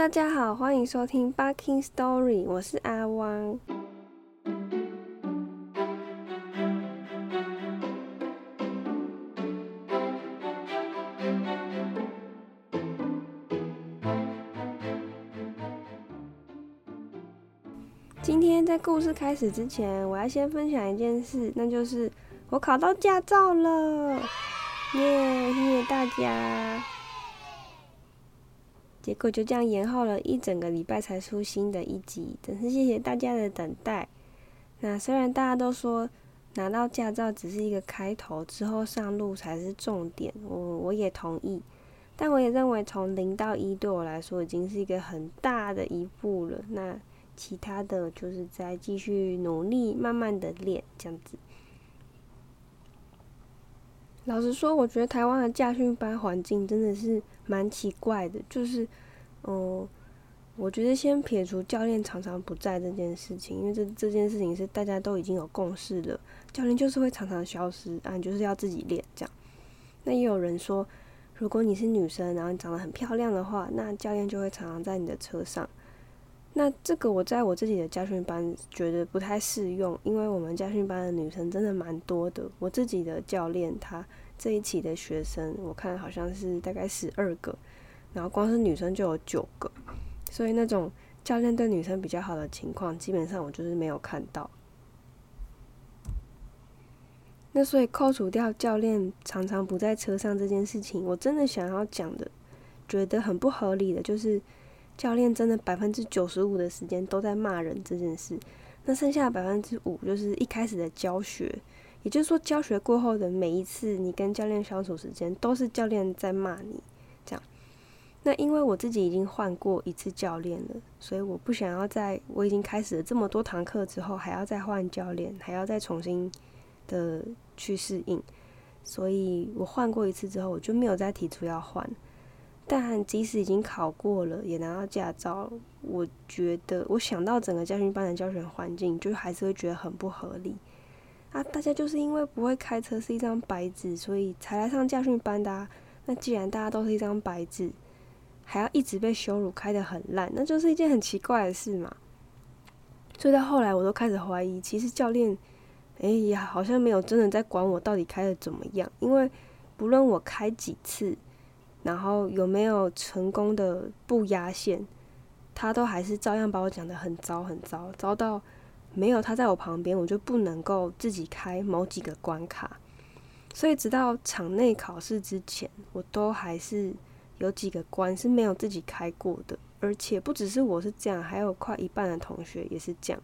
大家好，欢迎收听《Barking Story》，我是阿汪。今天在故事开始之前，我要先分享一件事，那就是我考到驾照了，耶！谢谢大家。结果就这样延后了一整个礼拜才出新的一集，真是谢谢大家的等待。那虽然大家都说拿到驾照只是一个开头，之后上路才是重点，我我也同意。但我也认为从零到一对我来说已经是一个很大的一步了。那其他的就是再继续努力，慢慢的练这样子。老实说，我觉得台湾的驾训班环境真的是蛮奇怪的。就是，嗯，我觉得先撇除教练常常不在这件事情，因为这这件事情是大家都已经有共识了，教练就是会常常消失啊，就是要自己练这样。那也有人说，如果你是女生，然后你长得很漂亮的话，那教练就会常常在你的车上。那这个我在我自己的家训班觉得不太适用，因为我们家训班的女生真的蛮多的。我自己的教练他这一期的学生，我看好像是大概十二个，然后光是女生就有九个，所以那种教练对女生比较好的情况，基本上我就是没有看到。那所以扣除掉教练常常不在车上这件事情，我真的想要讲的，觉得很不合理的就是。教练真的百分之九十五的时间都在骂人这件事，那剩下的百分之五就是一开始的教学，也就是说教学过后的每一次你跟教练相处时间都是教练在骂你，这样。那因为我自己已经换过一次教练了，所以我不想要在我已经开始了这么多堂课之后还要再换教练，还要再重新的去适应，所以我换过一次之后我就没有再提出要换。但即使已经考过了，也拿到驾照，我觉得我想到整个教训班的教学环境，就还是会觉得很不合理啊！大家就是因为不会开车是一张白纸，所以才来上教训班的。那既然大家都是一张白纸，还要一直被羞辱开得很烂，那就是一件很奇怪的事嘛。所以到后来，我都开始怀疑，其实教练，哎呀，好像没有真的在管我到底开的怎么样，因为不论我开几次。然后有没有成功的不压线，他都还是照样把我讲的很糟很糟，糟到没有他在我旁边，我就不能够自己开某几个关卡。所以直到场内考试之前，我都还是有几个关是没有自己开过的。而且不只是我是这样，还有快一半的同学也是这样。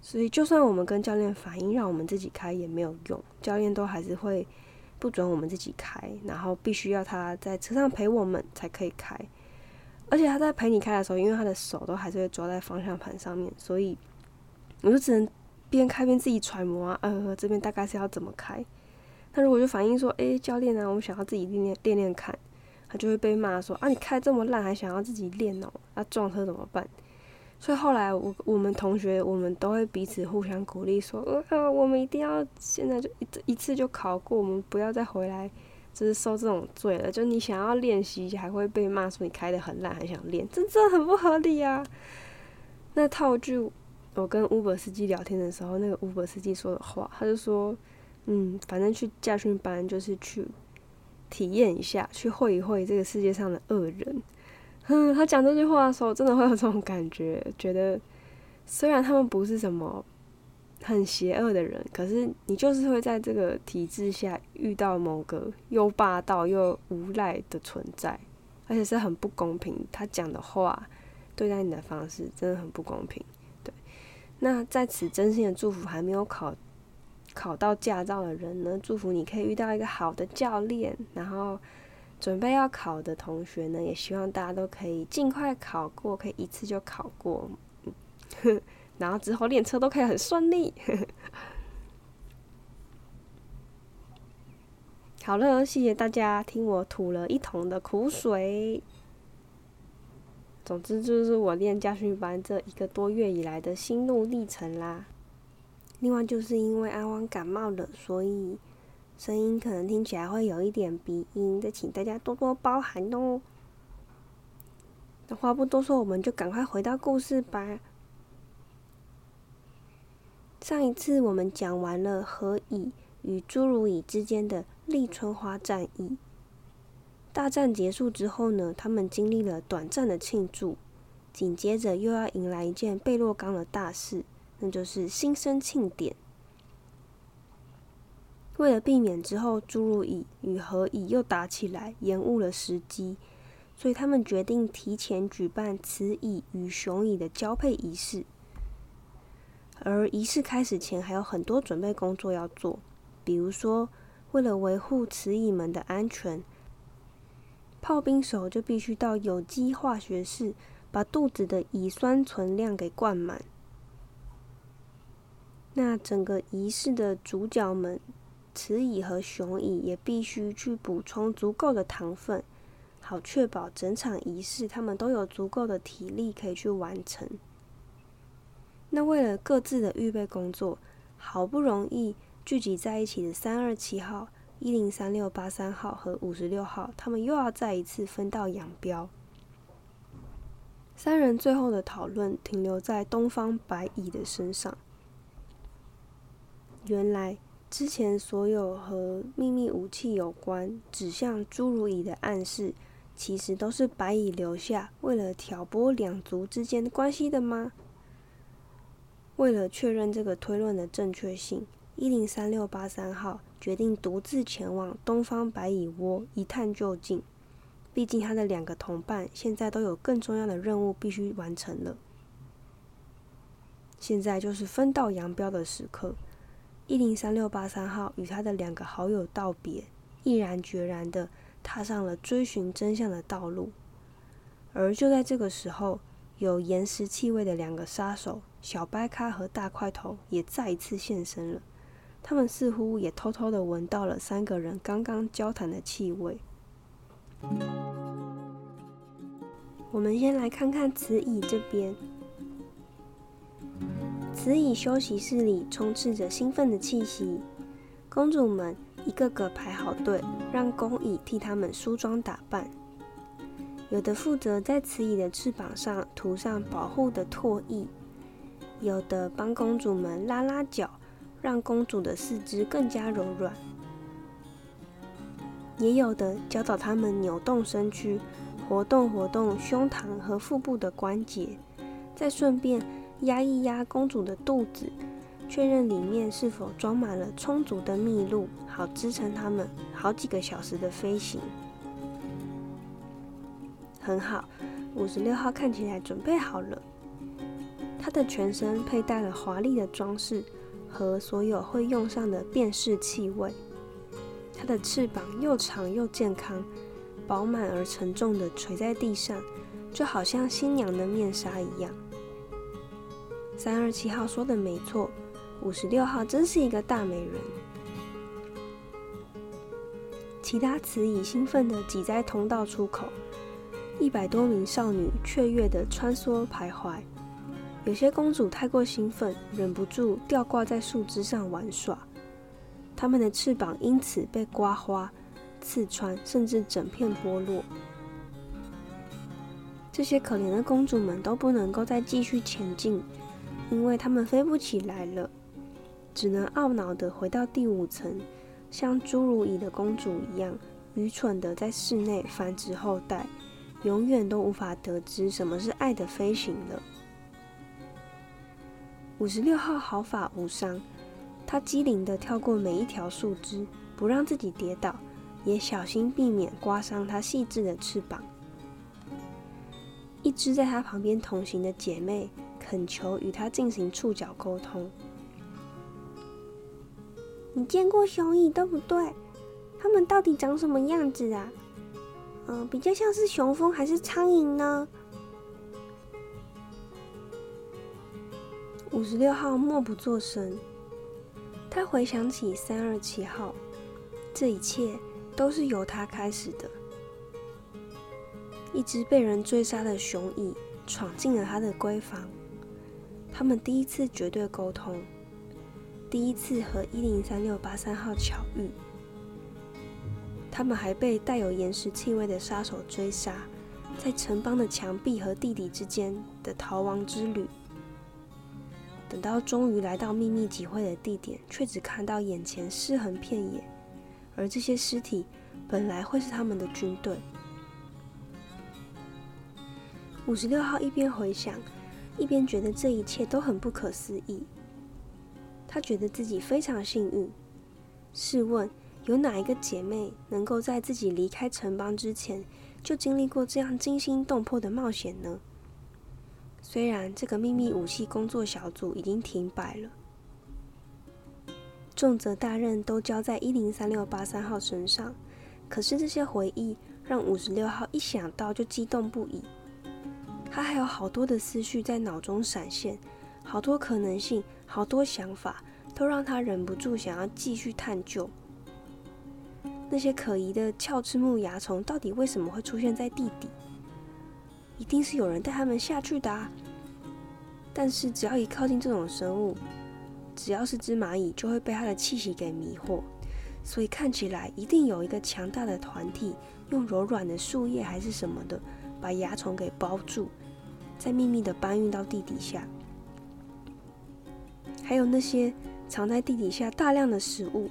所以就算我们跟教练反映，让我们自己开也没有用，教练都还是会。不准我们自己开，然后必须要他在车上陪我们才可以开。而且他在陪你开的时候，因为他的手都还是会抓在方向盘上面，所以我就只能边开边自己揣摩啊，呃，这边大概是要怎么开。那如果就反映说，诶，教练啊，我们想要自己练练练练看，他就会被骂说啊，你开这么烂还想要自己练哦，那撞车怎么办？所以后来，我我们同学我们都会彼此互相鼓励，说：“呃，我们一定要现在就一一次就考过，我们不要再回来，就是受这种罪了。就你想要练习，还会被骂说你开的很烂，还想练，这真的很不合理啊！”那套句我跟 Uber 司机聊天的时候，那个 Uber 司机说的话，他就说：“嗯，反正去驾训班就是去体验一下，去会一会这个世界上的恶人。”嗯，他讲这句话的时候，真的会有这种感觉，觉得虽然他们不是什么很邪恶的人，可是你就是会在这个体制下遇到某个又霸道又无赖的存在，而且是很不公平。他讲的话对待你的方式真的很不公平。那在此真心的祝福还没有考考到驾照的人呢，祝福你可以遇到一个好的教练，然后。准备要考的同学呢，也希望大家都可以尽快考过，可以一次就考过，然后之后练车都可以很顺利。好了，谢谢大家听我吐了一桶的苦水。总之就是我练家训班这一个多月以来的心路历程啦。另外就是因为阿汪感冒了，所以。声音可能听起来会有一点鼻音，再请大家多多包涵哦。那话不多说，我们就赶快回到故事吧。上一次我们讲完了何以与朱如乙之间的立春花战役。大战结束之后呢，他们经历了短暂的庆祝，紧接着又要迎来一件贝洛冈的大事，那就是新生庆典。为了避免之后侏儒蚁与何蚁又打起来，延误了时机，所以他们决定提前举办雌蚁与雄蚁的交配仪式。而仪式开始前还有很多准备工作要做，比如说，为了维护雌蚁们的安全，炮兵手就必须到有机化学室把肚子的乙酸存量给灌满。那整个仪式的主角们，雌蚁和雄蚁也必须去补充足够的糖分，好确保整场仪式他们都有足够的体力可以去完成。那为了各自的预备工作，好不容易聚集在一起的三二七号、一零三六八三号和五十六号，他们又要再一次分道扬镳。三人最后的讨论停留在东方白蚁的身上。原来之前所有和秘密武器有关、指向朱如蚁的暗示，其实都是白蚁留下，为了挑拨两族之间的关系的吗？为了确认这个推论的正确性，一零三六八三号决定独自前往东方白蚁窝一探究竟。毕竟他的两个同伴现在都有更重要的任务必须完成了。现在就是分道扬镳的时刻。一零三六八三号与他的两个好友道别，毅然决然的踏上了追寻真相的道路。而就在这个时候，有岩石气味的两个杀手。小白咖和大块头也再一次现身了，他们似乎也偷偷的闻到了三个人刚刚交谈的气味。我们先来看看慈乙这边，慈乙休息室里充斥着兴奋的气息，公主们一个个排好队，让公蚁替他们梳妆打扮，有的负责在慈乙的翅膀上涂上保护的唾液。有的帮公主们拉拉脚，让公主的四肢更加柔软；也有的教导他们扭动身躯，活动活动胸膛和腹部的关节，再顺便压一压公主的肚子，确认里面是否装满了充足的蜜露，好支撑他们好几个小时的飞行。很好，五十六号看起来准备好了。他的全身佩戴了华丽的装饰和所有会用上的辨识气味。他的翅膀又长又健康，饱满而沉重的垂在地上，就好像新娘的面纱一样。三二七号说的没错，五十六号真是一个大美人。其他雌蚁兴奋地挤在通道出口，一百多名少女雀跃地穿梭徘徊。有些公主太过兴奋，忍不住吊挂在树枝上玩耍，它们的翅膀因此被刮花、刺穿，甚至整片剥落。这些可怜的公主们都不能够再继续前进，因为她们飞不起来了，只能懊恼地回到第五层，像侏儒蚁的公主一样，愚蠢地在室内繁殖后代，永远都无法得知什么是爱的飞行了。五十六号毫发无伤，他机灵地跳过每一条树枝，不让自己跌倒，也小心避免刮伤他细致的翅膀。一只在他旁边同行的姐妹恳求与他进行触角沟通。你见过雄蚁对不对？它们到底长什么样子啊？嗯，比较像是雄蜂还是苍蝇呢？五十六号默不作声，他回想起三二七号，这一切都是由他开始的。一只被人追杀的雄蚁闯进了他的闺房，他们第一次绝对沟通，第一次和一零三六八三号巧遇。他们还被带有岩石气味的杀手追杀，在城邦的墙壁和地底之间的逃亡之旅。等到终于来到秘密集会的地点，却只看到眼前尸横遍野，而这些尸体本来会是他们的军队。五十六号一边回想，一边觉得这一切都很不可思议。他觉得自己非常幸运。试问，有哪一个姐妹能够在自己离开城邦之前，就经历过这样惊心动魄的冒险呢？虽然这个秘密武器工作小组已经停摆了，重责大任都交在一零三六八三号身上，可是这些回忆让五十六号一想到就激动不已。他还有好多的思绪在脑中闪现，好多可能性，好多想法，都让他忍不住想要继续探究。那些可疑的鞘翅目蚜虫到底为什么会出现在地底？一定是有人带他们下去的啊！但是只要一靠近这种生物，只要是只蚂蚁，就会被它的气息给迷惑。所以看起来一定有一个强大的团体，用柔软的树叶还是什么的，把蚜虫给包住，再秘密的搬运到地底下。还有那些藏在地底下大量的食物，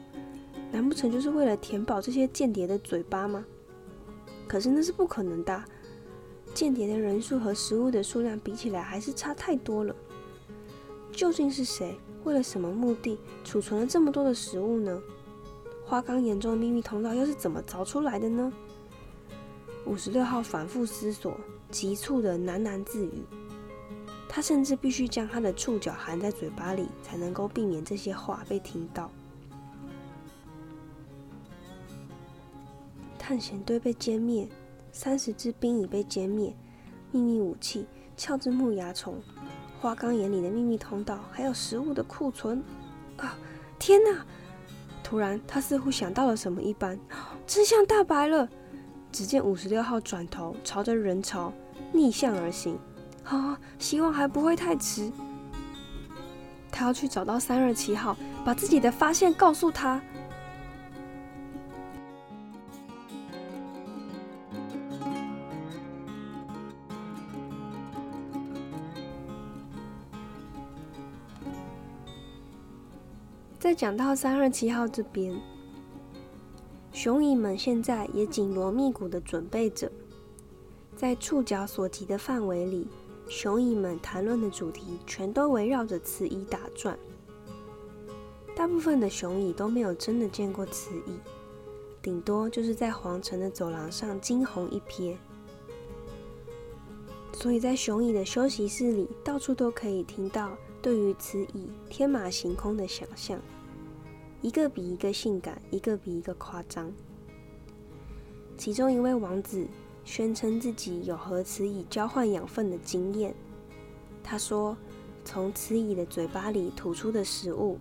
难不成就是为了填饱这些间谍的嘴巴吗？可是那是不可能的。间谍的人数和食物的数量比起来还是差太多了。究竟是谁为了什么目的储存了这么多的食物呢？花岗岩中的秘密通道又是怎么凿出来的呢？五十六号反复思索，急促的喃喃自语。他甚至必须将他的触角含在嘴巴里，才能够避免这些话被听到。探险队被歼灭。三十只兵已被歼灭，秘密武器、鞘之木蚜虫、花岗岩里的秘密通道，还有食物的库存。啊！天哪！突然，他似乎想到了什么一般，真相大白了。只见五十六号转头，朝着人潮逆向而行。啊！希望还不会太迟。他要去找到三二七号，把自己的发现告诉他。再讲到三二七号这边，雄蚁们现在也紧锣密鼓的准备着，在触角所及的范围里，雄蚁们谈论的主题全都围绕着雌蚁打转。大部分的雄蚁都没有真的见过雌蚁，顶多就是在皇城的走廊上惊鸿一瞥。所以在雄蚁的休息室里，到处都可以听到。对于雌蚁天马行空的想象，一个比一个性感，一个比一个夸张。其中一位王子宣称自己有和雌蚁交换养分的经验。他说，从雌蚁的嘴巴里吐出的食物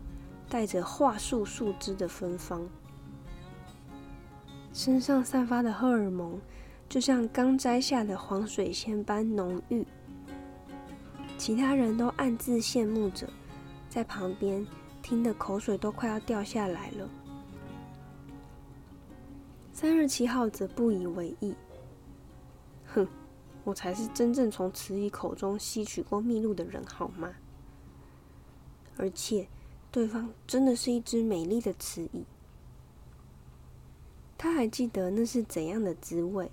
带着桦树树枝的芬芳，身上散发的荷尔蒙就像刚摘下的黄水仙般浓郁。其他人都暗自羡慕着，在旁边听得口水都快要掉下来了。三二七号则不以为意，哼，我才是真正从雌蚁口中吸取过蜜露的人，好吗？而且，对方真的是一只美丽的雌蚁。他还记得那是怎样的滋味。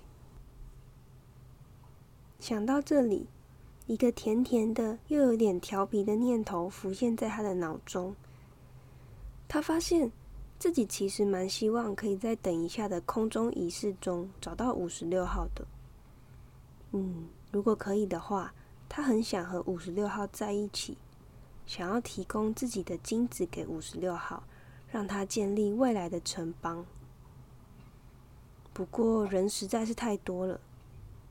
想到这里。一个甜甜的又有点调皮的念头浮现在他的脑中。他发现自己其实蛮希望可以在等一下的空中仪式中找到五十六号的。嗯，如果可以的话，他很想和五十六号在一起，想要提供自己的精子给五十六号，让他建立未来的城邦。不过人实在是太多了，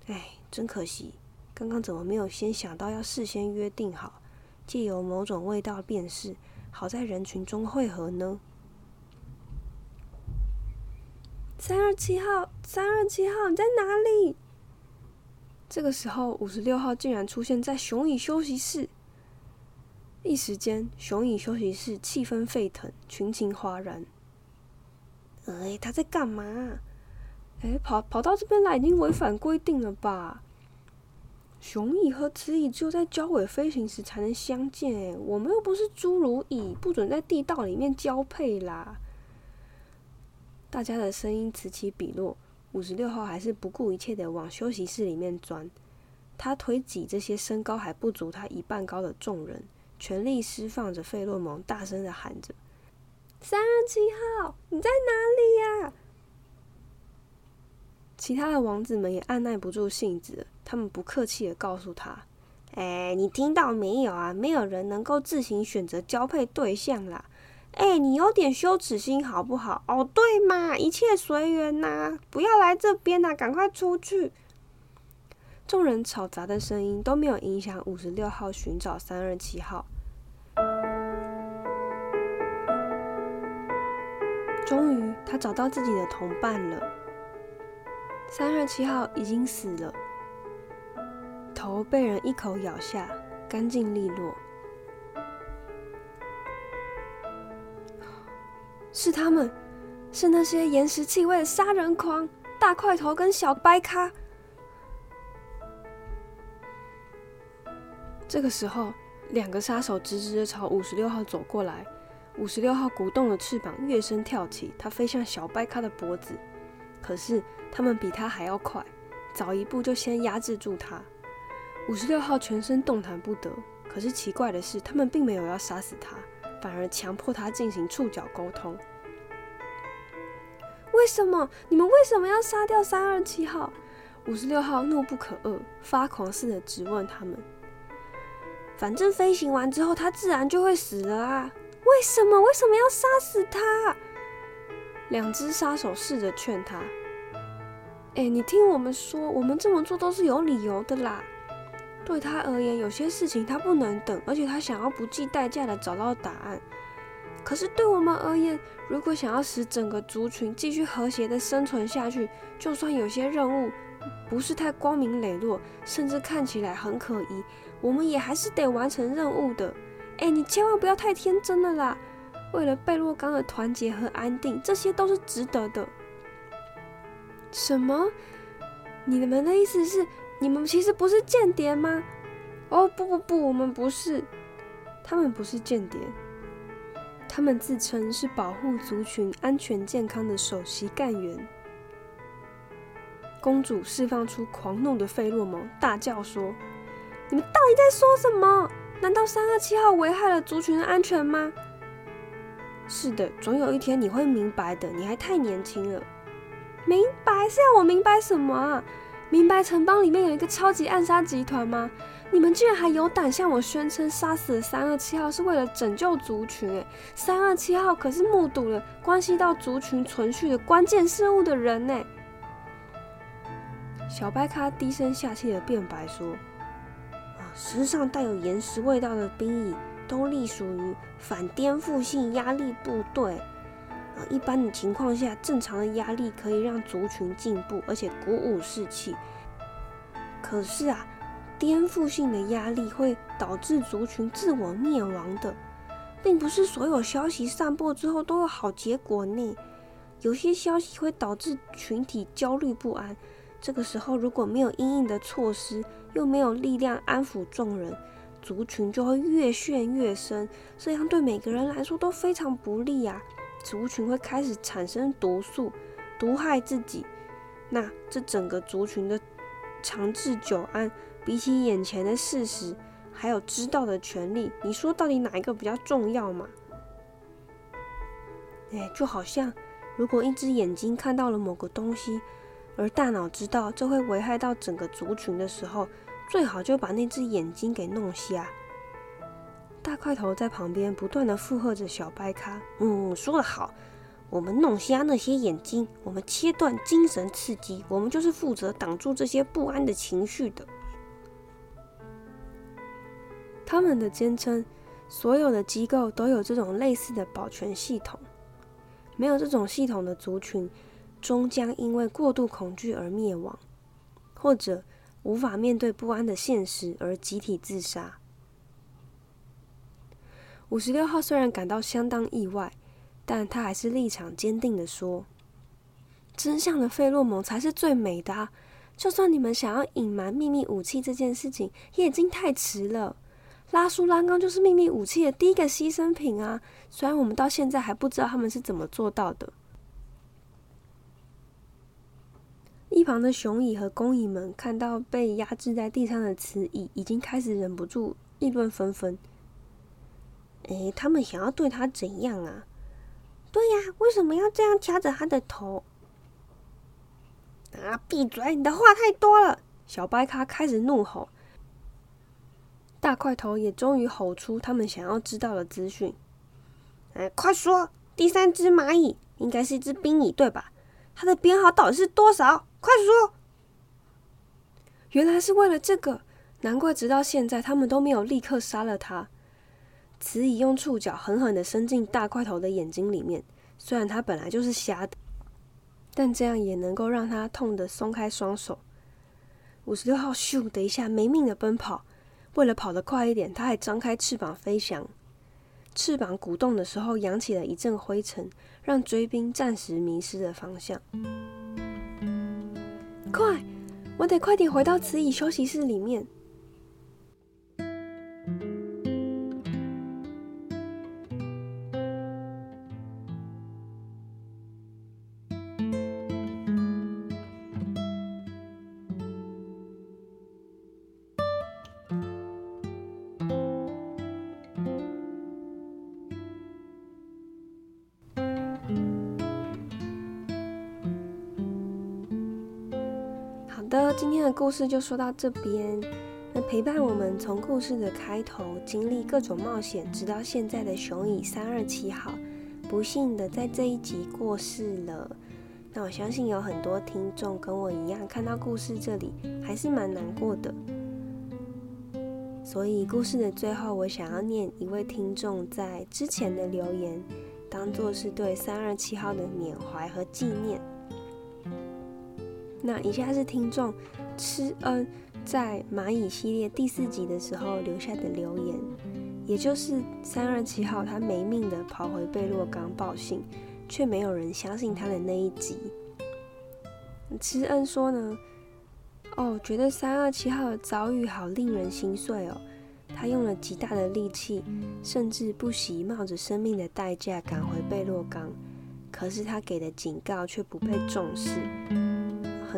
哎，真可惜。刚刚怎么没有先想到要事先约定好，借由某种味道辨识，好在人群中汇合呢？三二七号，三二七号，你在哪里？这个时候，五十六号竟然出现在雄蚁休息室。一时间，雄蚁休息室气氛沸腾，群情哗然。哎，他在干嘛？哎，跑跑到这边来，已经违反规定了吧？雄蚁和雌蚁只有在交尾飞行时才能相见，哎，我们又不是侏儒蚁，不准在地道里面交配啦。大家的声音此起彼落，五十六号还是不顾一切的往休息室里面钻。他推挤这些身高还不足他一半高的众人，全力释放着费洛蒙，大声的喊着：“三二七号，你在哪里呀？”其他的王子们也按耐不住性子，他们不客气的告诉他：“哎，你听到没有啊？没有人能够自行选择交配对象啦！哎，你有点羞耻心好不好？哦，对嘛，一切随缘呐，不要来这边呐，赶快出去！”众人吵杂的声音都没有影响五十六号寻找三二七号。终于，他找到自己的同伴了。三月七号已经死了，头被人一口咬下，干净利落。是他们，是那些岩石气味的杀人狂，大块头跟小白咖。这个时候，两个杀手直直的朝五十六号走过来，五十六号鼓动了翅膀，跃身跳起，他飞向小白咖的脖子。可是他们比他还要快，早一步就先压制住他。五十六号全身动弹不得。可是奇怪的是，他们并没有要杀死他，反而强迫他进行触角沟通。为什么？你们为什么要杀掉三二七号？五十六号怒不可遏，发狂似的质问他们。反正飞行完之后，他自然就会死了啊！为什么？为什么要杀死他？两只杀手试着劝他：“哎，你听我们说，我们这么做都是有理由的啦。对他而言，有些事情他不能等，而且他想要不计代价的找到答案。可是对我们而言，如果想要使整个族群继续和谐的生存下去，就算有些任务不是太光明磊落，甚至看起来很可疑，我们也还是得完成任务的。哎，你千万不要太天真了啦！”为了贝洛冈的团结和安定，这些都是值得的。什么？你们的意思是，你们其实不是间谍吗？哦，不不不，我们不是。他们不是间谍，他们自称是保护族群安全健康的首席干员。公主释放出狂怒的费洛蒙，大叫说：“你们到底在说什么？难道三二七号危害了族群的安全吗？”是的，总有一天你会明白的。你还太年轻了。明白是要我明白什么啊？明白城邦里面有一个超级暗杀集团吗？你们居然还有胆向我宣称杀死了三二七号是为了拯救族群？诶，三二七号可是目睹了关系到族群存续的关键事物的人呢。小白咖低声下气的辩白说：“啊，身上带有岩石味道的兵役。”都隶属于反颠覆性压力部队。啊，一般的情况下，正常的压力可以让族群进步，而且鼓舞士气。可是啊，颠覆性的压力会导致族群自我灭亡的，并不是所有消息散播之后都有好结果呢。有些消息会导致群体焦虑不安，这个时候如果没有应应的措施，又没有力量安抚众人。族群就会越陷越深，这样对每个人来说都非常不利啊！族群会开始产生毒素，毒害自己。那这整个族群的长治久安，比起眼前的事实，还有知道的权利，你说到底哪一个比较重要嘛？哎，就好像如果一只眼睛看到了某个东西，而大脑知道这会危害到整个族群的时候。最好就把那只眼睛给弄瞎。大块头在旁边不断的附和着小白咖，嗯，说得好，我们弄瞎那些眼睛，我们切断精神刺激，我们就是负责挡住这些不安的情绪的。他们的坚称，所有的机构都有这种类似的保全系统，没有这种系统的族群，终将因为过度恐惧而灭亡，或者。无法面对不安的现实而集体自杀。五十六号虽然感到相当意外，但他还是立场坚定的说：“真相的费洛蒙才是最美的，就算你们想要隐瞒秘密武器这件事情，也已经太迟了。拉苏拉刚就是秘密武器的第一个牺牲品啊！虽然我们到现在还不知道他们是怎么做到的。一旁的雄蚁和工蚁们看到被压制在地上的雌蚁，已经开始忍不住议论纷纷。哎，他们想要对他怎样啊？对呀，为什么要这样掐着他的头？啊！闭嘴！你的话太多了。小白咖开始怒吼。大块头也终于吼出他们想要知道的资讯。哎，快说！第三只蚂蚁应该是一只冰蚁，对吧？它的编号到底是多少？快说！原来是为了这个，难怪直到现在他们都没有立刻杀了它。雌蚁用触角狠狠的伸进大块头的眼睛里面，虽然他本来就是瞎的。但这样也能够让他痛得松开双手。五十六号咻的一下没命的奔跑，为了跑得快一点，他还张开翅膀飞翔。翅膀鼓动的时候，扬起了一阵灰尘，让追兵暂时迷失了方向。快，我得快点回到慈蚁休息室里面。的故事就说到这边。那陪伴我们从故事的开头经历各种冒险，直到现在的雄蚁三二七号，不幸的在这一集过世了。那我相信有很多听众跟我一样，看到故事这里还是蛮难过的。所以故事的最后，我想要念一位听众在之前的留言，当做是对三二七号的缅怀和纪念。那以下是听众吃恩在蚂蚁系列第四集的时候留下的留言，也就是三二七号他没命的跑回贝洛冈报信，却没有人相信他的那一集。吃恩说呢，哦，觉得三二七号的遭遇好令人心碎哦，他用了极大的力气，甚至不惜冒着生命的代价赶回贝洛冈，可是他给的警告却不被重视。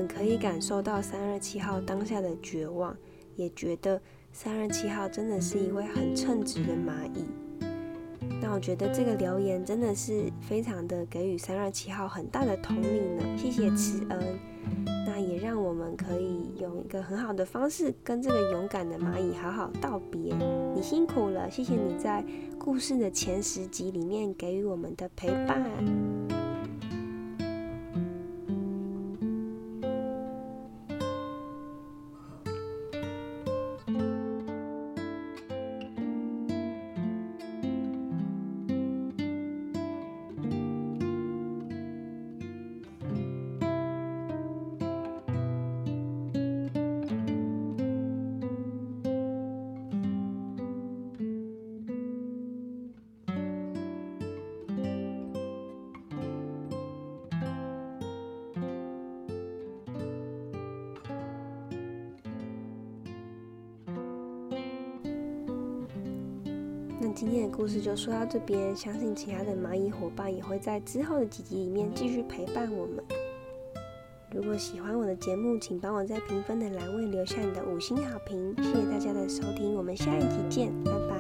可以感受到三二七号当下的绝望，也觉得三二七号真的是一位很称职的蚂蚁。那我觉得这个留言真的是非常的给予三二七号很大的同理呢，谢谢慈恩。那也让我们可以用一个很好的方式跟这个勇敢的蚂蚁好好道别。你辛苦了，谢谢你在故事的前十集里面给予我们的陪伴。今天的故事就说到这边，相信其他的蚂蚁伙伴也会在之后的几集里面继续陪伴我们。如果喜欢我的节目，请帮我在评分的栏位留下你的五星好评，谢谢大家的收听，我们下一集见，拜拜。